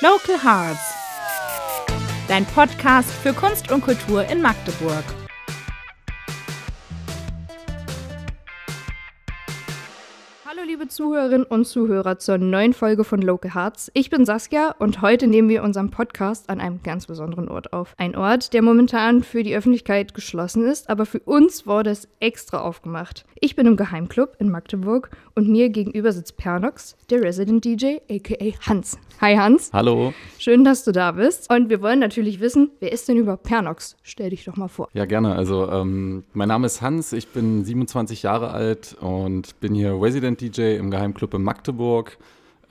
Local Hearts. Dein Podcast für Kunst und Kultur in Magdeburg. Zuhörerinnen und Zuhörer zur neuen Folge von Local Hearts. Ich bin Saskia und heute nehmen wir unseren Podcast an einem ganz besonderen Ort auf. Ein Ort, der momentan für die Öffentlichkeit geschlossen ist, aber für uns wurde es extra aufgemacht. Ich bin im Geheimclub in Magdeburg und mir gegenüber sitzt Pernox, der Resident DJ, aka Hans. Hi Hans. Hallo. Schön, dass du da bist. Und wir wollen natürlich wissen, wer ist denn überhaupt Pernox? Stell dich doch mal vor. Ja, gerne. Also, ähm, mein Name ist Hans, ich bin 27 Jahre alt und bin hier Resident DJ im Geheimclub in Magdeburg.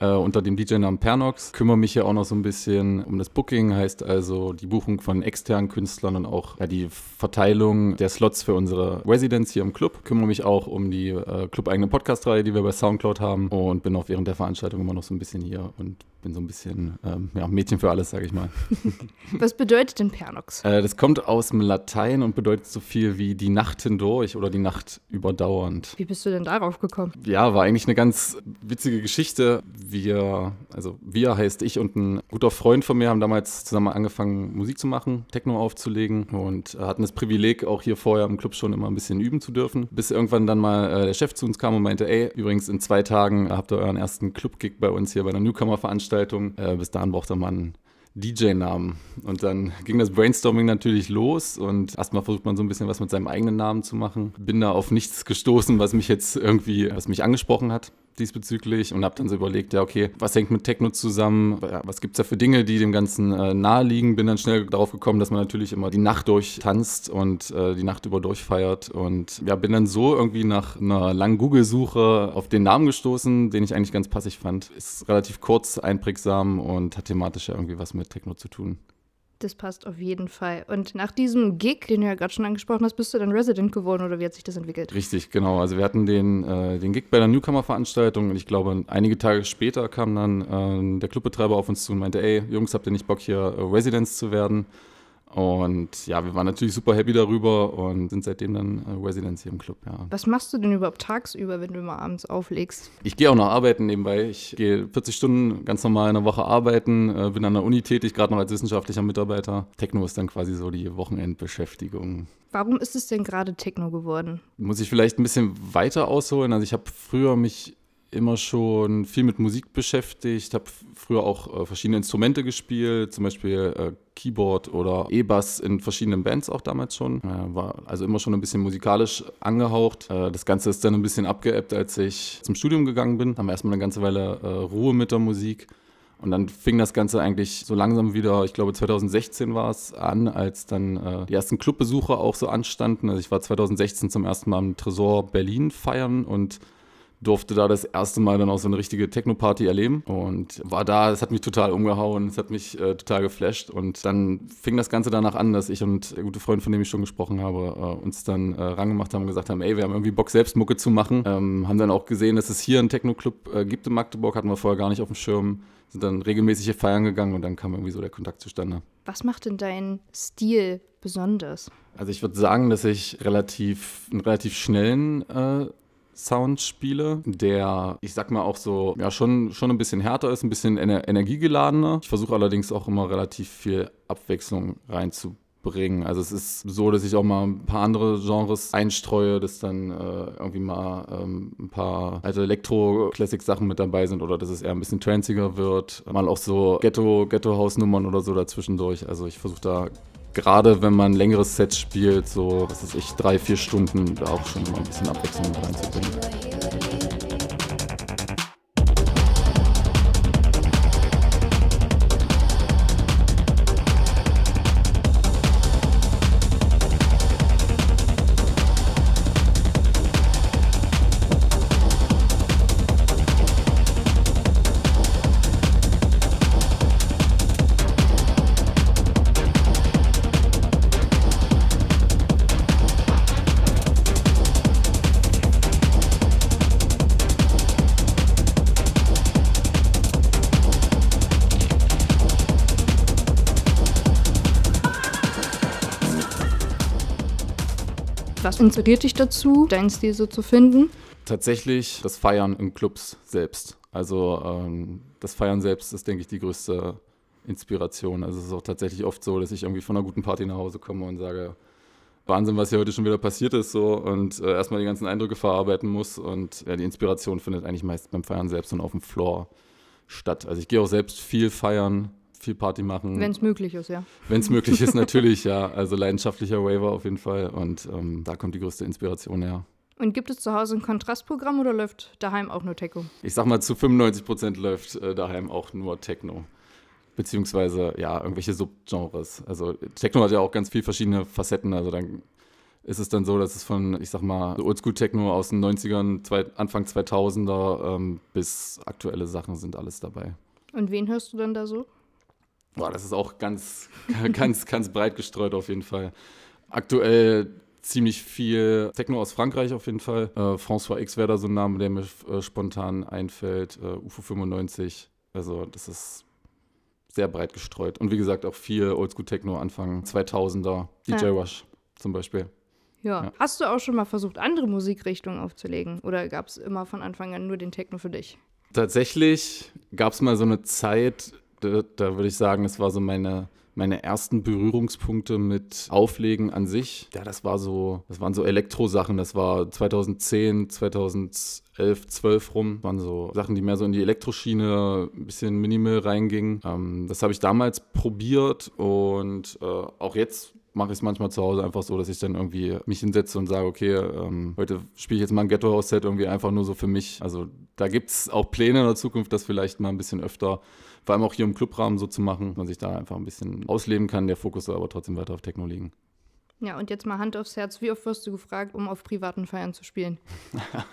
Äh, unter dem DJ-Namen Pernox. Kümmere mich hier auch noch so ein bisschen um das Booking, heißt also die Buchung von externen Künstlern und auch ja, die Verteilung der Slots für unsere Residents hier im Club. Kümmere mich auch um die äh, club-eigene Podcast-Reihe, die wir bei Soundcloud haben und bin auch während der Veranstaltung immer noch so ein bisschen hier und bin so ein bisschen ähm, ja, Mädchen für alles, sage ich mal. Was bedeutet denn Pernox? Äh, das kommt aus dem Latein und bedeutet so viel wie die Nacht hindurch oder die Nacht überdauernd. Wie bist du denn darauf gekommen? Ja, war eigentlich eine ganz witzige Geschichte. Wir, also wir heißt ich und ein guter Freund von mir haben damals zusammen angefangen, Musik zu machen, Techno aufzulegen und hatten das Privileg, auch hier vorher im Club schon immer ein bisschen üben zu dürfen. Bis irgendwann dann mal äh, der Chef zu uns kam und meinte, ey, übrigens in zwei Tagen habt ihr euren ersten Club-Gig bei uns hier bei der Newcomer-Veranstaltung. Äh, bis dahin braucht ihr mal einen DJ-Namen. Und dann ging das Brainstorming natürlich los und erstmal versucht man so ein bisschen was mit seinem eigenen Namen zu machen. Bin da auf nichts gestoßen, was mich jetzt irgendwie, was mich angesprochen hat diesbezüglich und habe dann so überlegt, ja, okay, was hängt mit Techno zusammen? Was gibt es da für Dinge, die dem Ganzen äh, naheliegen? Bin dann schnell darauf gekommen, dass man natürlich immer die Nacht durchtanzt und äh, die Nacht über durchfeiert und ja, bin dann so irgendwie nach einer langen Google-Suche auf den Namen gestoßen, den ich eigentlich ganz passig fand. Ist relativ kurz, einprägsam und hat thematisch ja irgendwie was mit Techno zu tun. Das passt auf jeden Fall. Und nach diesem Gig, den du ja gerade schon angesprochen hast, bist du dann Resident geworden oder wie hat sich das entwickelt? Richtig, genau. Also wir hatten den, äh, den Gig bei der Newcomer-Veranstaltung und ich glaube, einige Tage später kam dann äh, der Clubbetreiber auf uns zu und meinte, ey, Jungs, habt ihr nicht Bock, hier äh, Residents zu werden? Und ja, wir waren natürlich super happy darüber und sind seitdem dann äh, Residents hier im Club, ja. Was machst du denn überhaupt tagsüber, wenn du immer abends auflegst? Ich gehe auch noch arbeiten nebenbei. Ich gehe 40 Stunden ganz normal in der Woche arbeiten, äh, bin an der Uni tätig, gerade noch als wissenschaftlicher Mitarbeiter. Techno ist dann quasi so die Wochenendbeschäftigung. Warum ist es denn gerade Techno geworden? Muss ich vielleicht ein bisschen weiter ausholen? Also ich habe früher mich immer schon viel mit Musik beschäftigt, habe früher auch äh, verschiedene Instrumente gespielt, zum Beispiel äh, Keyboard oder E-Bass in verschiedenen Bands auch damals schon. Äh, war also immer schon ein bisschen musikalisch angehaucht. Äh, das Ganze ist dann ein bisschen abgeebbt, als ich zum Studium gegangen bin. Haben erstmal eine ganze Weile äh, Ruhe mit der Musik. Und dann fing das Ganze eigentlich so langsam wieder, ich glaube 2016 war es, an, als dann äh, die ersten Clubbesuche auch so anstanden. Also ich war 2016 zum ersten Mal im Tresor Berlin feiern und durfte da das erste Mal dann auch so eine richtige Techno-Party erleben und war da, es hat mich total umgehauen, es hat mich äh, total geflasht und dann fing das Ganze danach an, dass ich und der gute Freund, von dem ich schon gesprochen habe, äh, uns dann äh, rangemacht haben und gesagt haben, ey, wir haben irgendwie Bock, selbst Mucke zu machen. Ähm, haben dann auch gesehen, dass es hier einen Techno-Club äh, gibt in Magdeburg, hatten wir vorher gar nicht auf dem Schirm, sind dann regelmäßig feiern gegangen und dann kam irgendwie so der Kontakt zustande. Was macht denn deinen Stil besonders? Also ich würde sagen, dass ich relativ, einen relativ schnellen äh, Sound spiele, der, ich sag mal, auch so, ja, schon, schon ein bisschen härter ist, ein bisschen ener energiegeladener. Ich versuche allerdings auch immer relativ viel Abwechslung reinzubringen. Also es ist so, dass ich auch mal ein paar andere Genres einstreue, dass dann äh, irgendwie mal ähm, ein paar alte Elektro-Classic-Sachen mit dabei sind oder dass es eher ein bisschen tranziger wird. Mal auch so Ghetto-Ghetto-Hausnummern oder so dazwischendurch. Also ich versuche da gerade wenn man längeres Set spielt, so, was weiß ich, drei, vier Stunden, da auch schon mal ein bisschen Abwechslung reinzubringen. Inspiriert dich dazu, deinen Stil so zu finden? Tatsächlich das Feiern in Clubs selbst. Also ähm, das Feiern selbst ist, denke ich, die größte Inspiration. Also es ist auch tatsächlich oft so, dass ich irgendwie von einer guten Party nach Hause komme und sage, Wahnsinn, was hier heute schon wieder passiert ist so und äh, erstmal die ganzen Eindrücke verarbeiten muss und ja, die Inspiration findet eigentlich meist beim Feiern selbst und auf dem Floor statt. Also ich gehe auch selbst viel feiern, viel Party machen. Wenn es möglich ist, ja. Wenn es möglich ist, natürlich, ja. Also leidenschaftlicher Waiver auf jeden Fall und ähm, da kommt die größte Inspiration her. Und gibt es zu Hause ein Kontrastprogramm oder läuft daheim auch nur Techno? Ich sag mal, zu 95 Prozent läuft äh, daheim auch nur Techno beziehungsweise ja, irgendwelche Subgenres. Also Techno hat ja auch ganz viele verschiedene Facetten. Also dann ist es dann so, dass es von, ich sag mal, Oldschool-Techno aus den 90ern, zwei, Anfang 2000er ähm, bis aktuelle Sachen sind alles dabei. Und wen hörst du dann da so? Boah, das ist auch ganz, ganz, ganz breit gestreut auf jeden Fall. Aktuell ziemlich viel Techno aus Frankreich auf jeden Fall. Äh, François X wäre da so ein Name, der mir äh, spontan einfällt. Äh, UFO 95. Also das ist sehr breit gestreut. Und wie gesagt, auch viel Oldschool-Techno Anfang 2000er, DJ ja. Rush zum Beispiel. Ja. ja. Hast du auch schon mal versucht, andere Musikrichtungen aufzulegen? Oder gab es immer von Anfang an nur den Techno für dich? Tatsächlich gab es mal so eine Zeit, da, da würde ich sagen, es war so meine meine ersten Berührungspunkte mit Auflegen an sich. Ja, das war so, das waren so Elektrosachen. Das war 2010, 2011, 12 rum. Das waren so Sachen, die mehr so in die Elektroschiene, ein bisschen minimal reingingen. Ähm, das habe ich damals probiert und äh, auch jetzt mache ich es manchmal zu Hause einfach so, dass ich dann irgendwie mich hinsetze und sage, okay, ähm, heute spiele ich jetzt mal ein Ghetto-House-Set irgendwie einfach nur so für mich. Also da gibt es auch Pläne in der Zukunft, das vielleicht mal ein bisschen öfter vor allem auch hier im Clubrahmen so zu machen, dass man sich da einfach ein bisschen ausleben kann, der Fokus soll aber trotzdem weiter auf Techno liegen. Ja, und jetzt mal Hand aufs Herz, wie oft wirst du gefragt, um auf privaten Feiern zu spielen?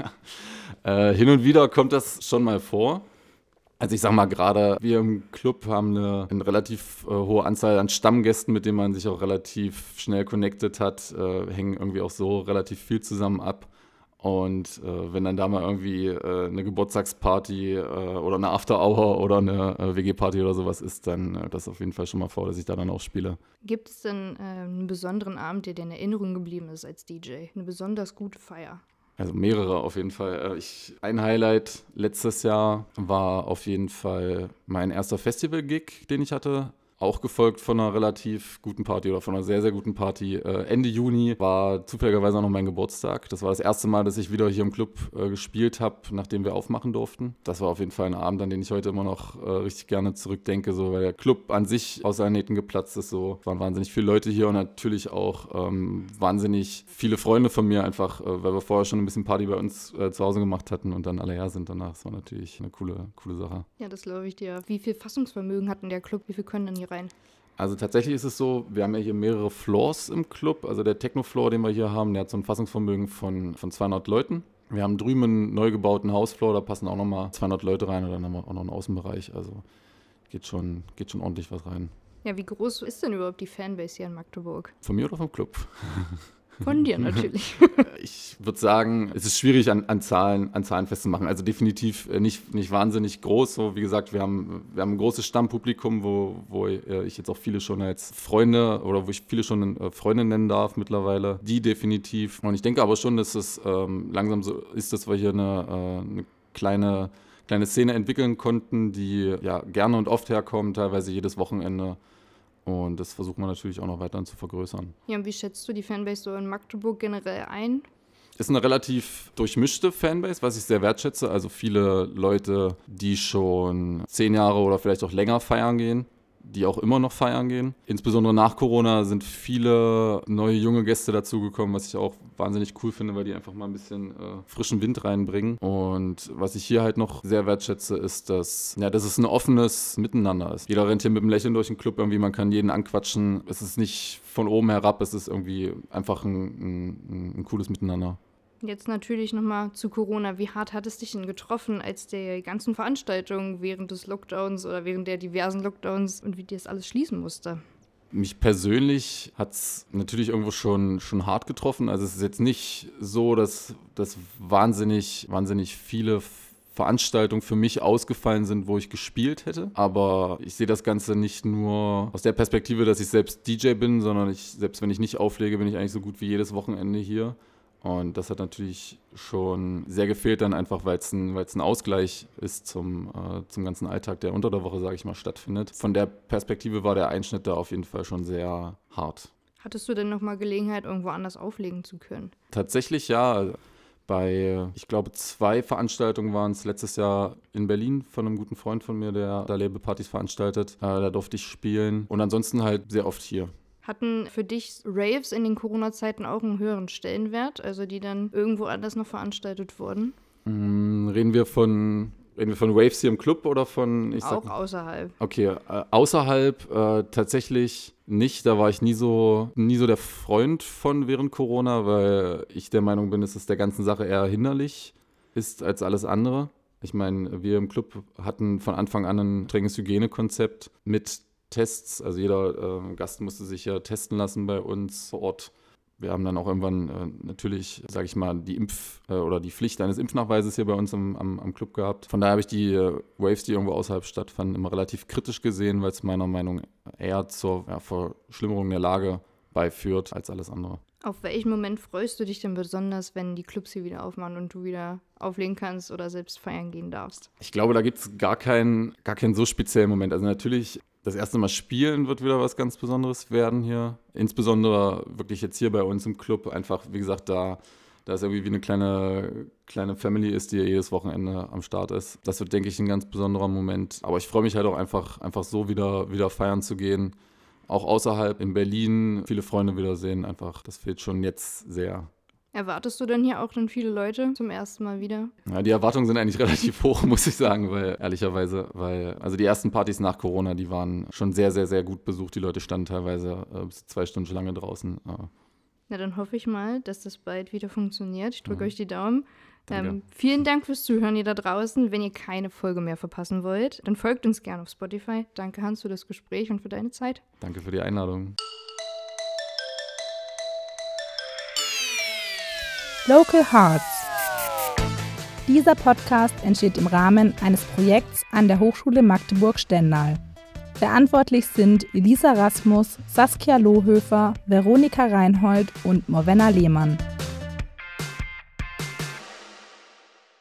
äh, hin und wieder kommt das schon mal vor. Also ich sag mal gerade, wir im Club haben eine, eine relativ äh, hohe Anzahl an Stammgästen, mit denen man sich auch relativ schnell connected hat, äh, hängen irgendwie auch so relativ viel zusammen ab. Und äh, wenn dann da mal irgendwie äh, eine Geburtstagsparty äh, oder eine After-Hour oder eine äh, WG-Party oder sowas ist, dann das auf jeden Fall schon mal vor, dass ich da dann auch spiele. Gibt es denn einen besonderen Abend, der dir in Erinnerung geblieben ist als DJ? Eine besonders gute Feier? Also mehrere auf jeden Fall. Äh, ich, ein Highlight letztes Jahr war auf jeden Fall mein erster Festival-Gig, den ich hatte. Auch gefolgt von einer relativ guten Party oder von einer sehr, sehr guten Party. Äh, Ende Juni war zufälligerweise auch noch mein Geburtstag. Das war das erste Mal, dass ich wieder hier im Club äh, gespielt habe, nachdem wir aufmachen durften. Das war auf jeden Fall ein Abend, an den ich heute immer noch äh, richtig gerne zurückdenke, so, weil der Club an sich aus seinen Nähten geplatzt ist. So. Es waren wahnsinnig viele Leute hier und natürlich auch ähm, wahnsinnig viele Freunde von mir, einfach äh, weil wir vorher schon ein bisschen Party bei uns äh, zu Hause gemacht hatten und dann alle her sind danach. Das war natürlich eine coole, coole Sache. Ja, das glaube ich dir. Wie viel Fassungsvermögen hat denn der Club? Wie viel können denn hier rein? Also tatsächlich ist es so, wir haben ja hier mehrere Floors im Club. Also der Techno-Floor, den wir hier haben, der hat so ein Fassungsvermögen von, von 200 Leuten. Wir haben drüben einen neu gebauten Hausfloor, da passen auch nochmal 200 Leute rein und dann haben wir auch noch einen Außenbereich. Also geht schon, geht schon ordentlich was rein. Ja, wie groß ist denn überhaupt die Fanbase hier in Magdeburg? Von mir oder vom Club? Von dir natürlich. ich würde sagen, es ist schwierig an, an, Zahlen, an Zahlen festzumachen. Also definitiv äh, nicht, nicht wahnsinnig groß. So, wie gesagt, wir haben, wir haben ein großes Stammpublikum, wo, wo äh, ich jetzt auch viele schon als Freunde oder wo ich viele schon äh, Freunde nennen darf mittlerweile. Die definitiv. Und ich denke aber schon, dass es ähm, langsam so ist, dass wir hier eine, eine kleine, kleine Szene entwickeln konnten, die ja gerne und oft herkommt, teilweise jedes Wochenende. Und das versucht man natürlich auch noch weiter zu vergrößern. Ja, und wie schätzt du die Fanbase so in Magdeburg generell ein? Ist eine relativ durchmischte Fanbase, was ich sehr wertschätze. Also viele Leute, die schon zehn Jahre oder vielleicht auch länger feiern gehen die auch immer noch feiern gehen. Insbesondere nach Corona sind viele neue junge Gäste dazugekommen, was ich auch wahnsinnig cool finde, weil die einfach mal ein bisschen äh, frischen Wind reinbringen. Und was ich hier halt noch sehr wertschätze, ist, dass, ja, dass es ein offenes Miteinander ist. Jeder rennt hier mit einem Lächeln durch den Club, irgendwie man kann jeden anquatschen. Es ist nicht von oben herab, es ist irgendwie einfach ein, ein, ein cooles Miteinander. Jetzt natürlich nochmal zu Corona. Wie hart hat es dich denn getroffen, als die ganzen Veranstaltungen während des Lockdowns oder während der diversen Lockdowns und wie dir das alles schließen musste? Mich persönlich hat es natürlich irgendwo schon, schon hart getroffen. Also es ist jetzt nicht so, dass, dass wahnsinnig, wahnsinnig viele Veranstaltungen für mich ausgefallen sind, wo ich gespielt hätte. Aber ich sehe das Ganze nicht nur aus der Perspektive, dass ich selbst DJ bin, sondern ich, selbst wenn ich nicht auflege, bin ich eigentlich so gut wie jedes Wochenende hier. Und das hat natürlich schon sehr gefehlt, dann einfach, weil es ein, ein Ausgleich ist zum, äh, zum ganzen Alltag, der unter der Woche, sage ich mal, stattfindet. Von der Perspektive war der Einschnitt da auf jeden Fall schon sehr hart. Hattest du denn nochmal Gelegenheit, irgendwo anders auflegen zu können? Tatsächlich ja. Bei, ich glaube, zwei Veranstaltungen waren es letztes Jahr in Berlin von einem guten Freund von mir, der da Labelpartys veranstaltet. Äh, da durfte ich spielen. Und ansonsten halt sehr oft hier. Hatten für dich Raves in den Corona-Zeiten auch einen höheren Stellenwert, also die dann irgendwo anders noch veranstaltet wurden? Mm, reden wir von Reden wir von Waves hier im Club oder von ich Auch sag, außerhalb. Okay, äh, außerhalb äh, tatsächlich nicht. Da war ich nie so, nie so der Freund von während Corona, weil ich der Meinung bin, dass es der ganzen Sache eher hinderlich ist als alles andere. Ich meine, wir im Club hatten von Anfang an ein strenges Hygienekonzept mit Tests. Also jeder äh, Gast musste sich ja testen lassen bei uns vor Ort. Wir haben dann auch irgendwann äh, natürlich, sage ich mal, die Impf- äh, oder die Pflicht eines Impfnachweises hier bei uns im, am, am, Club gehabt. Von daher habe ich die äh, Waves, die irgendwo außerhalb stattfanden, immer relativ kritisch gesehen, weil es meiner Meinung nach eher zur ja, Verschlimmerung der Lage beiführt als alles andere. Auf welchen Moment freust du dich denn besonders, wenn die Clubs hier wieder aufmachen und du wieder auflegen kannst oder selbst feiern gehen darfst? Ich glaube, da gibt es gar keinen, gar keinen so speziellen Moment. Also natürlich das erste Mal spielen wird wieder was ganz Besonderes werden hier. Insbesondere wirklich jetzt hier bei uns im Club. Einfach, wie gesagt, da, da es irgendwie wie eine kleine, kleine Family ist, die jedes Wochenende am Start ist. Das wird, denke ich, ein ganz besonderer Moment. Aber ich freue mich halt auch einfach, einfach so wieder, wieder feiern zu gehen. Auch außerhalb in Berlin viele Freunde wiedersehen. Einfach, das fehlt schon jetzt sehr. Erwartest du denn hier auch dann viele Leute zum ersten Mal wieder? Ja, die Erwartungen sind eigentlich relativ hoch, muss ich sagen, weil ehrlicherweise, weil also die ersten Partys nach Corona, die waren schon sehr, sehr, sehr gut besucht. Die Leute standen teilweise äh, bis zwei Stunden lange draußen. Ja. Na, dann hoffe ich mal, dass das bald wieder funktioniert. Ich drücke mhm. euch die Daumen. Ähm, vielen Dank fürs Zuhören, ihr da draußen. Wenn ihr keine Folge mehr verpassen wollt, dann folgt uns gerne auf Spotify. Danke, Hans, für das Gespräch und für deine Zeit. Danke für die Einladung. Local Hearts. Dieser Podcast entsteht im Rahmen eines Projekts an der Hochschule Magdeburg-Stendal. Verantwortlich sind Elisa Rasmus, Saskia Lohöfer, Veronika Reinhold und Morvenna Lehmann.